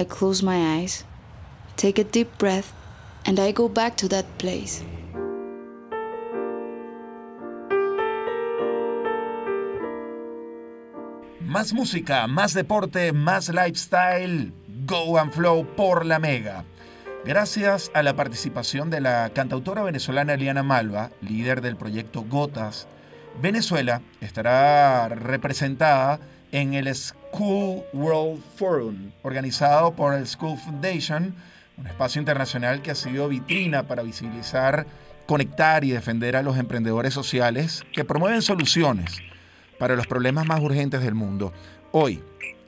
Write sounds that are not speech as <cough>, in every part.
I close my eyes, take a deep breath, and I go back to that place. Más música, más deporte, más lifestyle. Go and Flow por la Mega. Gracias a la participación de la cantautora venezolana Eliana Malva, líder del proyecto Gotas, Venezuela estará representada en el School World Forum, organizado por el School Foundation, un espacio internacional que ha sido vitrina para visibilizar, conectar y defender a los emprendedores sociales que promueven soluciones para los problemas más urgentes del mundo. Hoy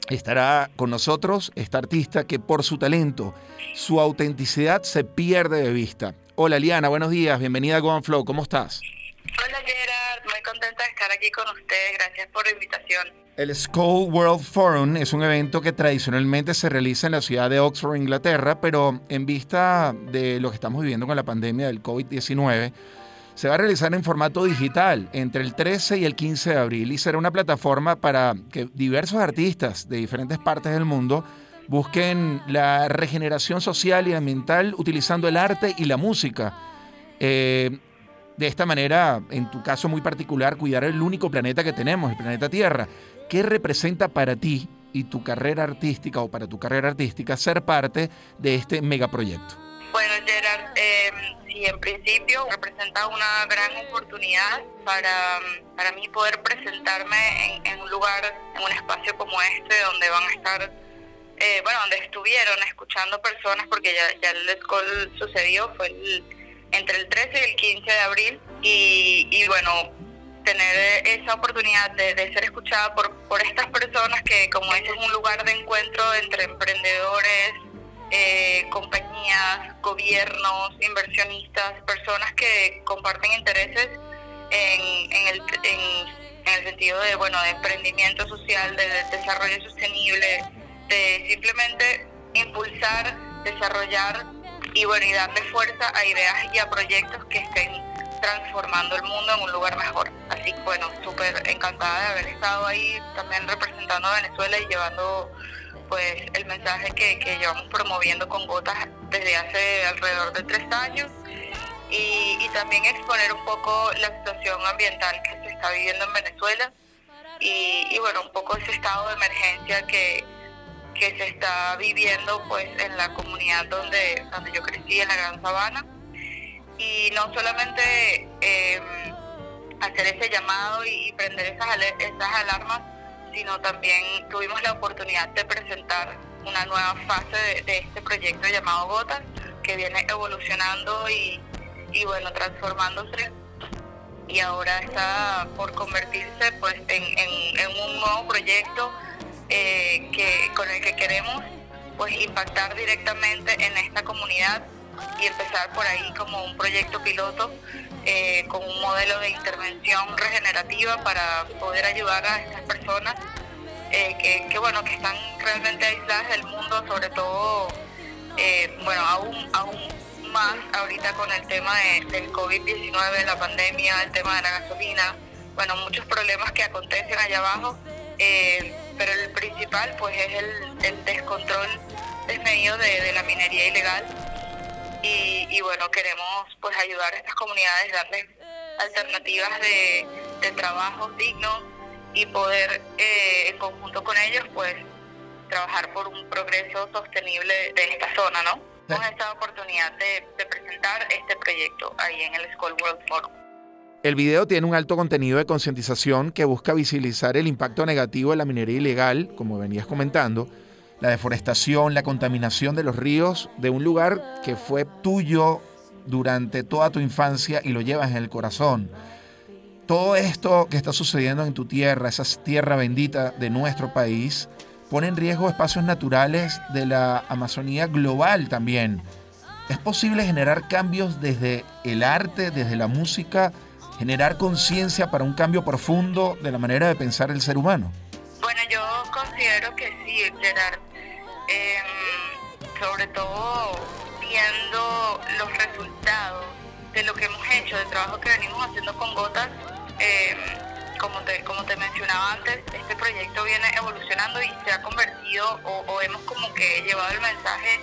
estará con nosotros esta artista que por su talento, su autenticidad se pierde de vista. Hola Liana, buenos días, bienvenida a Go Flow, ¿cómo estás? Hola Gerard, muy contenta de estar aquí con ustedes, gracias por la invitación. El School World Forum es un evento que tradicionalmente se realiza en la ciudad de Oxford, Inglaterra, pero en vista de lo que estamos viviendo con la pandemia del COVID-19, se va a realizar en formato digital entre el 13 y el 15 de abril y será una plataforma para que diversos artistas de diferentes partes del mundo busquen la regeneración social y ambiental utilizando el arte y la música. Eh, de esta manera, en tu caso muy particular, cuidar el único planeta que tenemos, el planeta Tierra. ¿Qué representa para ti y tu carrera artística o para tu carrera artística ser parte de este megaproyecto? Bueno, Gerard, eh, sí, en principio representa una gran oportunidad para, para mí poder presentarme en, un lugar, en un espacio como este, donde van a estar, eh, bueno, donde estuvieron escuchando personas, porque ya, ya el School sucedió, fue entre el 13 y el 15 de abril, y, y bueno, tener esa oportunidad de, de, ser escuchada por, por estas personas que, como es un lugar de encuentro entre emprendedores, eh, compañías, gobiernos, inversionistas, personas que comparten intereses en, en, el, en, el sentido de bueno de emprendimiento social, de, desarrollo sostenible, de simplemente impulsar, desarrollar y bueno y darle fuerza a ideas y a proyectos que estén transformando el mundo en un lugar mejor. Así que bueno, súper encantada de haber estado ahí también representando a Venezuela y llevando pues el mensaje que, que llevamos promoviendo con Gotas desde hace alrededor de tres años y, y, también exponer un poco la situación ambiental que se está viviendo en Venezuela y, y bueno, un poco ese estado de emergencia que, que se está viviendo pues en la comunidad donde, donde yo crecí, en la Gran Sabana. Y no solamente eh, hacer ese llamado y prender esas, esas alarmas, sino también tuvimos la oportunidad de presentar una nueva fase de, este proyecto llamado Gotas, que viene evolucionando y, y, bueno, transformándose y ahora está por convertirse pues en, en, con el que queremos pues impactar directamente en esta comunidad y empezar por ahí como un proyecto piloto eh, con un modelo de intervención regenerativa para poder ayudar a estas personas eh, que, bueno que están realmente aisladas del mundo, sobre todo eh, bueno aún aún más ahorita con el tema del COVID-19, la pandemia, el tema de la gasolina, bueno muchos problemas que acontecen allá abajo, pero el principal pues es el, el descontrol desmedido de, de la minería ilegal y, bueno, queremos pues ayudar a estas comunidades, darles alternativas de, de trabajo dignos y poder eh, en conjunto con ellos pues trabajar por un progreso sostenible de esta zona, ¿no? Con esta oportunidad de, de presentar este proyecto ahí en el School World Forum. El video tiene un alto contenido de concientización que busca visibilizar el impacto negativo de la minería ilegal, como venías comentando, la deforestación, la contaminación de los ríos de un lugar que fue tuyo durante toda tu infancia y lo llevas en el corazón. Todo esto que está sucediendo en tu tierra, esa tierra bendita de nuestro país, pone en riesgo espacios naturales de la Amazonía global también. ¿Es posible generar cambios desde el arte, desde la música, generar conciencia para un cambio profundo de la manera de pensar el ser humano? Bueno, yo considero que sí, Gerard. Em, sobre todo viendo los resultados de lo que hemos hecho, del trabajo que venimos haciendo con gotas, em, como te, como te mencionaba antes, este proyecto viene evolucionando y se ha convertido o, hemos como que llevado el mensaje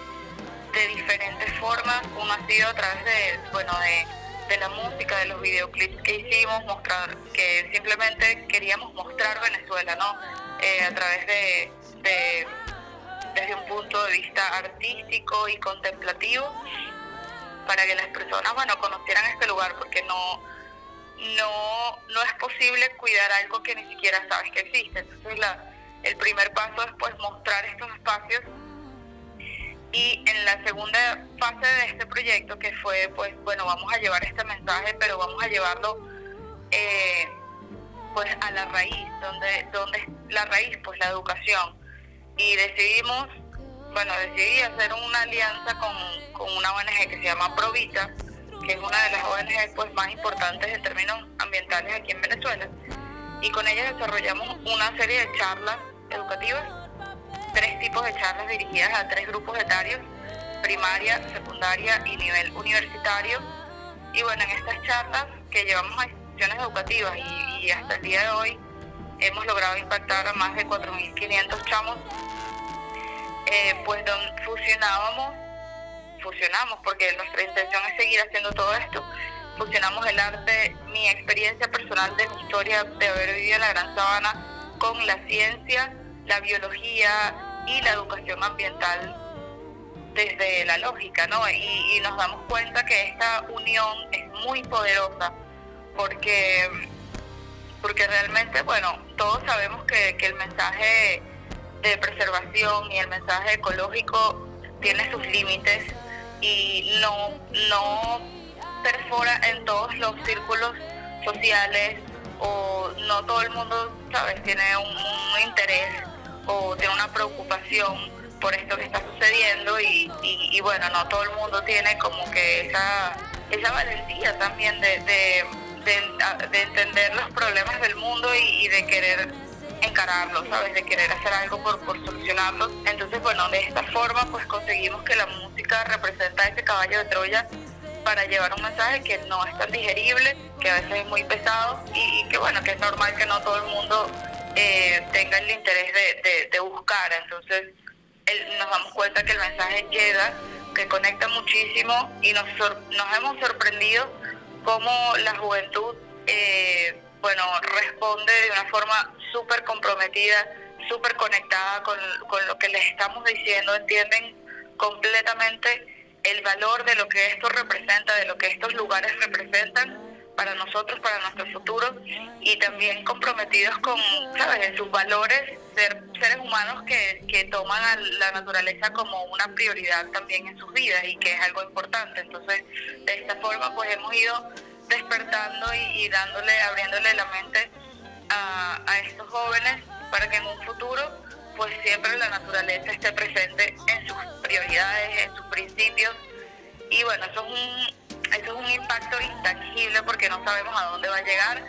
de diferentes formas. Uno ha sido a través de, bueno, de, la música, de los videoclips que hicimos, mostrar que simplemente queríamos mostrar Venezuela, ¿no? Eh, a través de, de, desde un punto de vista artístico y contemplativo para que las personas, bueno, conocieran este lugar, porque no no, no es posible cuidar algo que ni siquiera sabes que existe. Entonces la, el primer paso es pues mostrar estos espacios y en la segunda fase de este proyecto que fue pues bueno vamos a llevar este mensaje pero vamos a llevarlo eh, pues a la raíz donde donde la raíz pues la educación y decidimos bueno decidí hacer una alianza con, con una ONG que se llama Provita que es una de las ONG pues, más importantes en términos ambientales aquí en Venezuela. Y con ella desarrollamos una serie de charlas educativas, tres tipos de charlas dirigidas a tres grupos etarios, primaria, secundaria y nivel universitario. Y bueno, en estas charlas que llevamos a instituciones educativas y, hasta el día de hoy hemos logrado impactar a más de 4.500 chamos, eh, pues donde fusionábamos fusionamos, porque nuestra intención es seguir haciendo todo esto. Fusionamos el arte, mi experiencia personal de historia de haber vivido en la Gran Sabana con la ciencia, la biología y la educación ambiental desde la lógica, ¿no? Y, nos damos cuenta que esta unión es muy poderosa porque, porque realmente, bueno, todos sabemos que, que el mensaje de preservación y el mensaje ecológico tiene sus límites y no, no perfora en todos los círculos sociales o no todo el mundo, ¿sabes?, tiene un, interés o tiene una preocupación por esto que está sucediendo y, bueno, no todo el mundo tiene como que esa, esa valentía también de, de, de, entender los problemas del mundo y de querer encararlo, ¿sabes? De querer hacer algo por, por solucionarlo. Entonces, bueno, de esta forma pues conseguimos que la música representa ese caballo de Troya para llevar un mensaje que no es tan digerible, que a veces es muy pesado y, que bueno, que es normal que no todo el mundo eh, tenga el interés de, buscar. Entonces nos damos cuenta que el mensaje llega, que conecta muchísimo y nos, nos hemos sorprendido cómo la juventud... Eh, bueno, responde de una forma súper comprometida, súper conectada con, lo que les estamos diciendo, entienden completamente el valor de lo que esto representa, de lo que estos lugares representan para nosotros, para nuestro futuro y también comprometidos con, ¿sabes?, sus valores, ser seres humanos que, que toman a la naturaleza como una prioridad también en sus vidas y que es algo importante. Entonces, de esta forma, pues hemos ido despertando y, dándole, abriéndole la mente a, estos jóvenes para que en un futuro pues siempre la naturaleza esté presente en sus prioridades, en sus principios. Y bueno, eso es un, eso es un impacto intangible porque no sabemos a dónde va a llegar,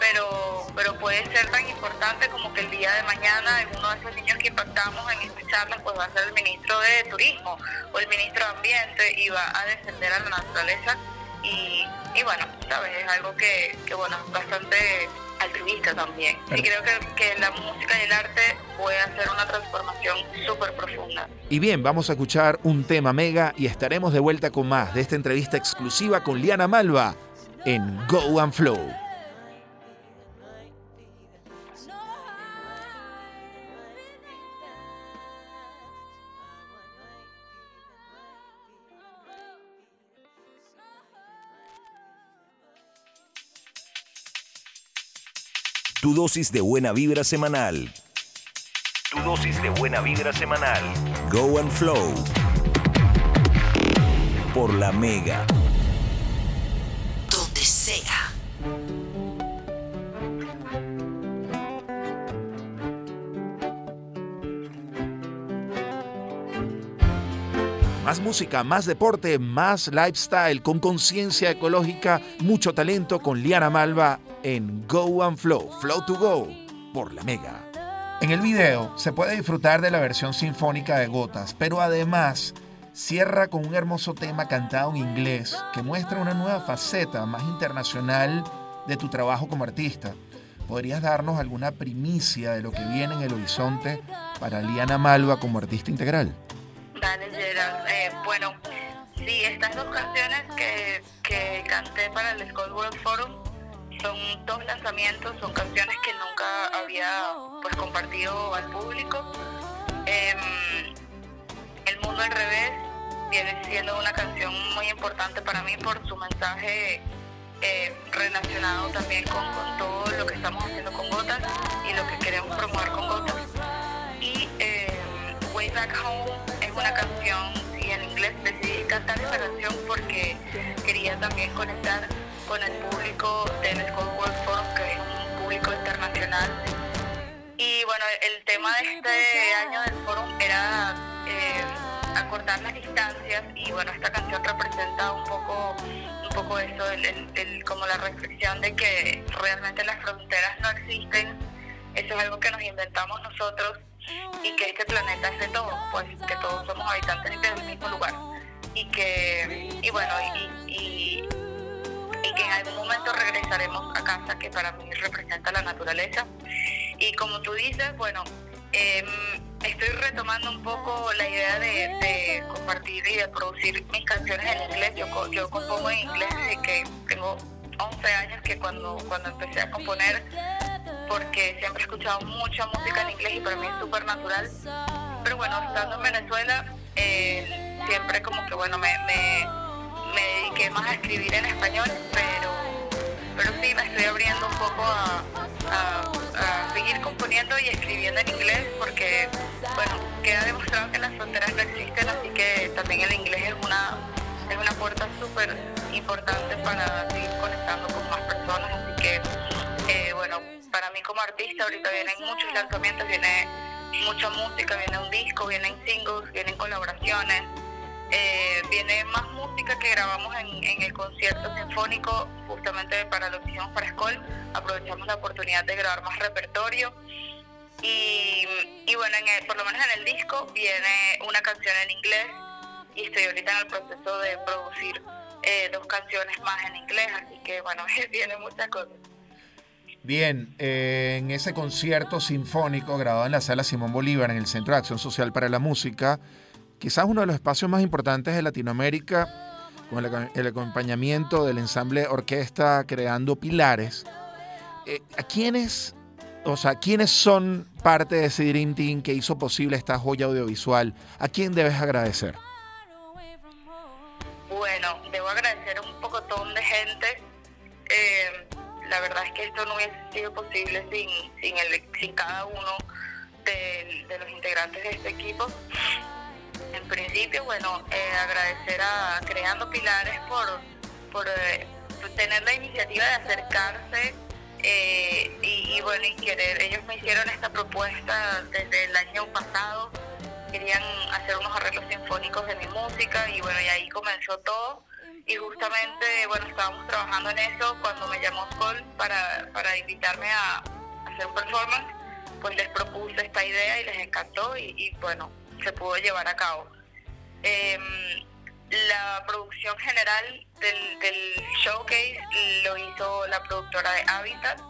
pero, pero puede ser tan importante como que el día de mañana uno de esos niños que impactamos en estas charlas pues va a ser el ministro de Turismo o el ministro de Ambiente y va a descender a la naturaleza. Y, y bueno, sabes, es algo que, que bueno, bastante altruista también. Y creo que, que, la música y el arte puede hacer una transformación súper profunda. Y bien, vamos a escuchar un tema mega y estaremos de vuelta con más de esta entrevista exclusiva con Liana Malva en Go and Flow. Tu dosis de buena vibra semanal. Tu dosis de buena vibra semanal. Go and Flow. Por la Mega. Donde sea. Más música, más deporte, más lifestyle, con conciencia ecológica, mucho talento con Liana Malva en Go and Flow, Flow to Go, por la Mega. En el video se puede disfrutar de la versión sinfónica de Gotas, pero además cierra con un hermoso tema cantado en inglés que muestra una nueva faceta más internacional de tu trabajo como artista. ¿podrías darnos alguna primicia de lo que viene en el horizonte para Liana Malva como artista integral? Dale, Gerard. Eh, bueno, sí, estas dos canciones que, que canté para el Skull World Forum son dos lanzamientos, son canciones que nunca había pues compartido al público. Em, el mundo al revés viene siendo una canción muy importante para mí por su mensaje eh, relacionado también con, todo lo que estamos haciendo con Gotas y lo que queremos promover con Gotas. Y eh, Way Back Home es una canción, y en inglés decidí cantar esa canción porque también conectar con el público del School World Forum, que es un público internacional. Y bueno, el tema de este año del forum era eh, acortar las distancias y bueno, esta canción representa un poco un poco eso, como la reflexión de que realmente las fronteras no existen, eso es algo que nos inventamos nosotros y que este planeta es de todos, pues que todos somos habitantes del mismo lugar y que, y bueno, y, y, que en algún momento regresaremos a casa, que para mí representa la naturaleza. Y como tú dices, bueno, eh, estoy retomando un poco la idea de, compartir y de producir mis canciones en inglés. Yo, yo compongo en inglés desde que tengo 11 años, que cuando, cuando empecé a componer, porque siempre he escuchado mucha música en inglés y para mí es súper natural. Pero bueno, estando en Venezuela, eh, siempre como que bueno, me, me, me dediqué más a escribir en español, pero pero sí me estoy abriendo un poco a, seguir componiendo y escribiendo en inglés porque, bueno, queda demostrado que las fronteras no existen, así que también el inglés es una, es una puerta súper importante para seguir conectando con más personas, así que, eh, bueno, para mí como artista ahorita vienen muchos lanzamientos, viene mucha música, viene un disco, vienen singles, vienen colaboraciones. Eh, viene más música que grabamos en, el concierto sinfónico justamente para lo que hicimos para Escol. Aprovechamos la oportunidad de grabar más repertorio. Y, bueno, por lo menos en el disco viene una canción en inglés y estoy ahorita en el proceso de producir eh, dos canciones más en inglés, así que bueno, <laughs> viene muchas cosas. Bien, eh, en ese concierto sinfónico grabado en la sala Simón Bolívar en el Centro de Acción Social para la Música, quizás uno de los espacios más importantes de Latinoamérica, con el, acompañamiento del ensamble orquesta creando pilares. Eh, ¿A quiénes, o sea, quiénes son parte de ese Dream Team que hizo posible esta joya audiovisual? ¿A quién debes agradecer? Bueno, debo agradecer a un pocotón de gente. Eh, la verdad es que esto no hubiese sido posible sin, sin, el, sin cada uno de los integrantes de este equipo. En principio, bueno, eh, agradecer a Creando Pilares por, por, eh, tener la iniciativa de acercarse eh, y, bueno, y querer, ellos me hicieron esta propuesta desde el año pasado, querían hacer unos arreglos sinfónicos de mi música y bueno, y ahí comenzó todo. Y justamente, bueno, estábamos trabajando en eso cuando me llamó Sol para, para invitarme a, hacer un performance, pues les propuse esta idea y les encantó y bueno, se pudo llevar a cabo. Em, la producción general del, showcase lo hizo la productora de Habitat,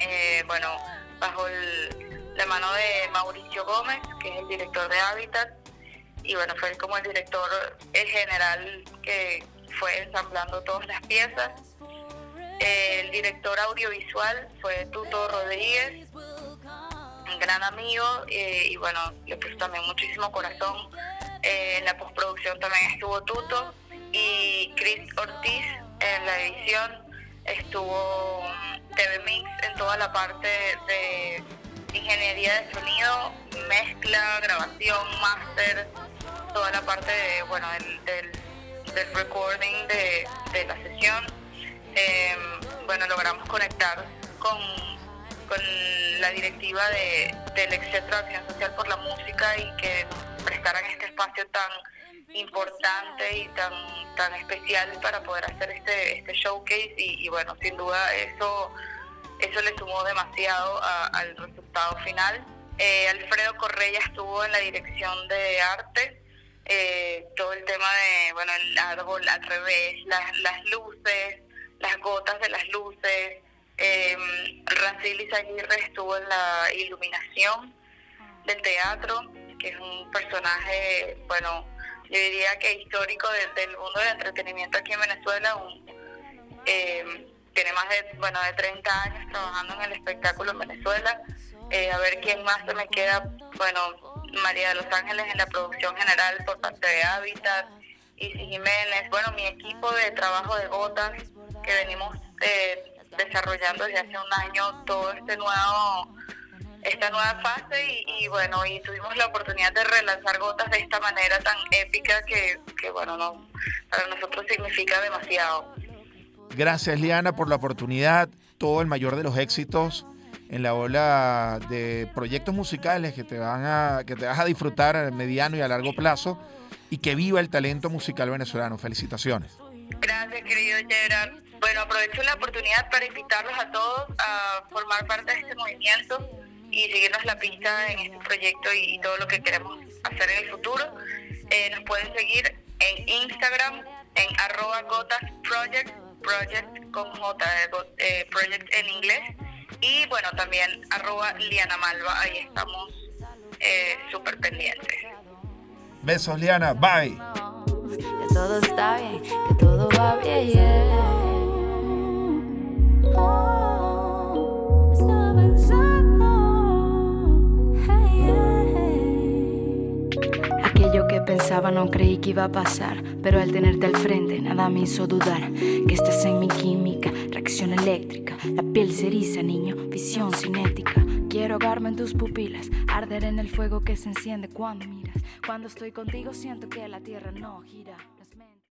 eh, bueno, bajo la mano de Mauricio Gómez, que es el director de Habitat, y bueno, fue como el director general que fue ensamblando todas las piezas. El director audiovisual fue Tuto Rodríguez, gran amigo eh, y bueno, le puso también muchísimo corazón. Eh, en la postproducción también estuvo Tuto y Chris Ortiz en la edición. Estuvo mm, TV Mix en toda la parte de ingeniería de sonido, mezcla, grabación, máster, toda la parte de, bueno, del, del, recording de, la sesión. Em, bueno, logramos conectar con con la directiva de, del Excentro de Acción Social por la Música y que prestaran este espacio tan importante y tan tan especial para poder hacer este este showcase y, bueno sin duda eso eso le sumó demasiado al resultado final. Eh, Alfredo Correa estuvo en la dirección de arte eh, todo el tema de bueno el árbol al revés las, las luces las gotas de las luces Eh, Rancili Aguirre estuvo en la iluminación del teatro, que es un personaje, bueno, yo diría que histórico del mundo del entretenimiento aquí en Venezuela. Eh, tiene más de, bueno, de 30 años trabajando en el espectáculo en Venezuela. Eh, a ver quién más se me queda. Bueno, María de los Ángeles en la producción general por parte de Hábitat, Isi Jiménez. Bueno, mi equipo de trabajo de gotas que venimos eh, desarrollando desde hace un año todo este nuevo esta nueva fase y, bueno y tuvimos la oportunidad de relanzar gotas de esta manera tan épica que, que bueno no para nosotros significa demasiado. Gracias Liana por la oportunidad. Todo el mayor de los éxitos en la ola de proyectos musicales que te van a que te vas a disfrutar a mediano y a largo plazo y que viva el talento musical venezolano. Felicitaciones. Gracias querido Gerard bueno, aprovecho la oportunidad para invitarlos a todos a formar parte de este movimiento y seguirnos la pista en este proyecto y, todo lo que queremos hacer en el futuro. Eh, nos pueden seguir en Instagram en arroba gotas project, project con J, eh, project en inglés. Y bueno, también arroba Liana Malva, ahí estamos eh, súper pendientes. Besos Liana, bye. Que todo está bien, que todo va bien. Aquello que pensaba no creí que iba a pasar, pero al tenerte al frente nada me hizo dudar que estás en mi química, reacción eléctrica, la piel se eriza, niño, visión cinética. Quiero ahogarme en tus pupilas, arder en el fuego que se enciende cuando miras. Cuando estoy contigo siento que la tierra no gira.